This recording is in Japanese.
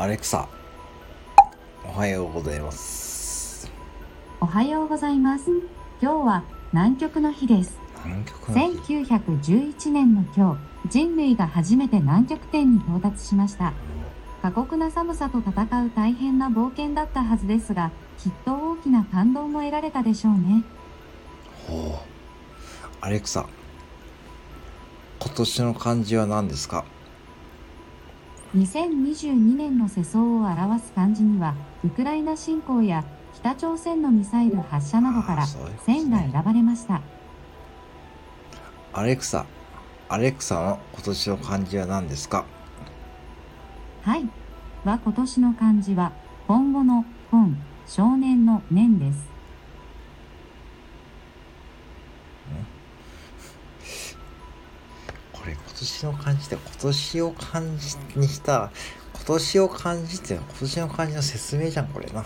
アレクサ、おはようございます。おはようございます。今日は南極の日です。南極の日1911年の今日、人類が初めて南極点に到達しました。過酷な寒さと戦う大変な冒険だったはずですが、きっと大きな感動も得られたでしょうね。ほう。アレクサ、今年の漢字は何ですか？2022年の世相を表す漢字には、ウクライナ侵攻や北朝鮮のミサイル発射などから線が選ばれました。アレクサ、アレクサの今年の漢字は何ですか？はい。は今年の漢字は、今後の今、少年の年です。れ今年の漢字で今年を漢字にした今年を感じって今年の漢字の説明じゃんこれな。